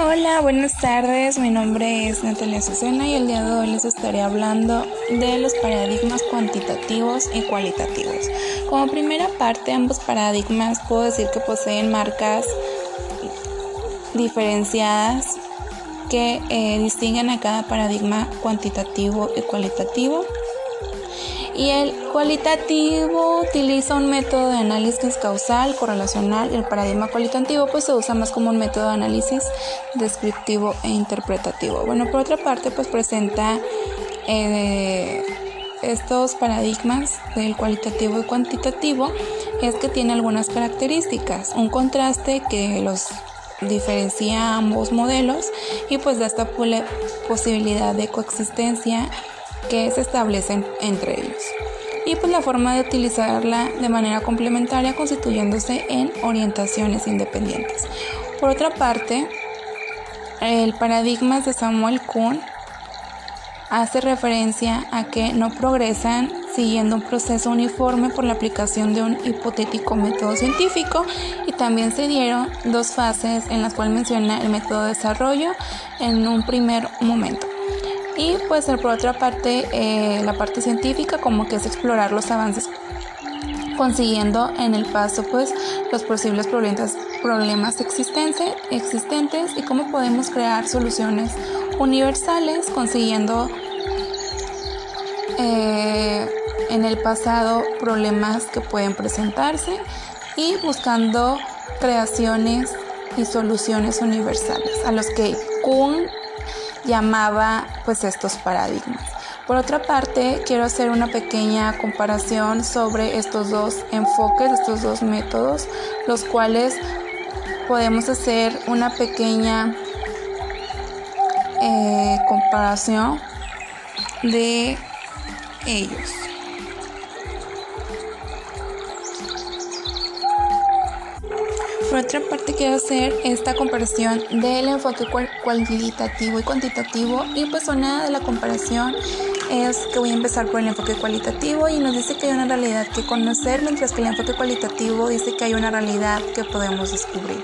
Hola, buenas tardes. Mi nombre es Natalia Susena y el día de hoy les estaré hablando de los paradigmas cuantitativos y cualitativos. Como primera parte, ambos paradigmas puedo decir que poseen marcas diferenciadas que eh, distinguen a cada paradigma cuantitativo y cualitativo. Y el cualitativo utiliza un método de análisis causal, correlacional, el paradigma cualitativo pues se usa más como un método de análisis descriptivo e interpretativo. Bueno, por otra parte pues presenta eh, estos paradigmas del cualitativo y cuantitativo es que tiene algunas características, un contraste que los diferencia ambos modelos y pues da esta posibilidad de coexistencia que se establecen entre ellos. Y pues la forma de utilizarla de manera complementaria constituyéndose en orientaciones independientes. Por otra parte, el paradigma de Samuel Kuhn hace referencia a que no progresan siguiendo un proceso uniforme por la aplicación de un hipotético método científico y también se dieron dos fases en las cuales menciona el método de desarrollo en un primer momento. Y pues por otra parte, eh, la parte científica como que es explorar los avances consiguiendo en el paso pues los posibles problemas, problemas existentes, y cómo podemos crear soluciones universales consiguiendo eh, en el pasado problemas que pueden presentarse y buscando creaciones y soluciones universales a los que Kuhn llamaba pues estos paradigmas. Por otra parte, quiero hacer una pequeña comparación sobre estos dos enfoques, estos dos métodos, los cuales podemos hacer una pequeña eh, comparación de ellos. Por otra parte, quiero hacer esta comparación del enfoque cualitativo y cuantitativo y pues una de la comparación es que voy a empezar por el enfoque cualitativo y nos dice que hay una realidad que conocer, mientras que el enfoque cualitativo dice que hay una realidad que podemos descubrir.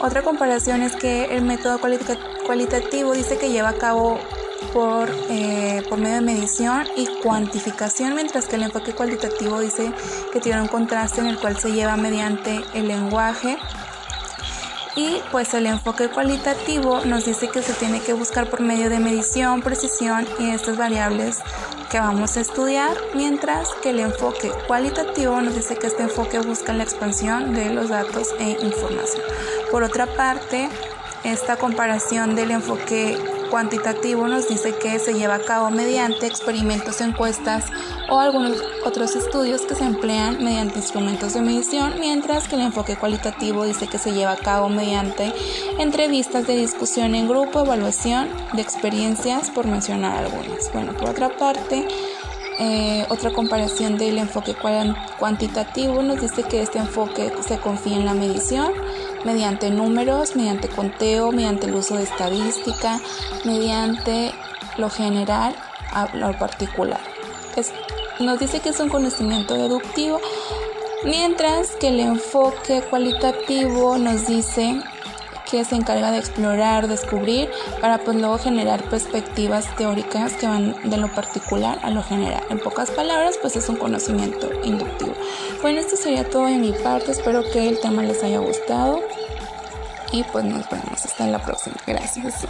Otra comparación es que el método cualitativo dice que lleva a cabo por, eh, por medio de medición y cuantificación, mientras que el enfoque cualitativo dice que tiene un contraste en el cual se lleva mediante el lenguaje. Y pues el enfoque cualitativo nos dice que se tiene que buscar por medio de medición, precisión y estas variables que vamos a estudiar, mientras que el enfoque cualitativo nos dice que este enfoque busca la expansión de los datos e información. Por otra parte, esta comparación del enfoque cuantitativo nos dice que se lleva a cabo mediante experimentos, encuestas o algunos otros estudios que se emplean mediante instrumentos de medición, mientras que el enfoque cualitativo dice que se lleva a cabo mediante entrevistas de discusión en grupo, evaluación de experiencias, por mencionar algunas. Bueno, por otra parte, eh, otra comparación del enfoque cuantitativo nos dice que este enfoque se confía en la medición mediante números, mediante conteo, mediante el uso de estadística, mediante lo general a lo particular. nos dice que es un conocimiento deductivo, mientras que el enfoque cualitativo nos dice que se encarga de explorar, descubrir, para pues luego generar perspectivas teóricas que van de lo particular a lo general. En pocas palabras, pues es un conocimiento inductivo. Bueno, esto sería todo de mi parte, espero que el tema les haya gustado y pues nos vemos hasta la próxima. Gracias.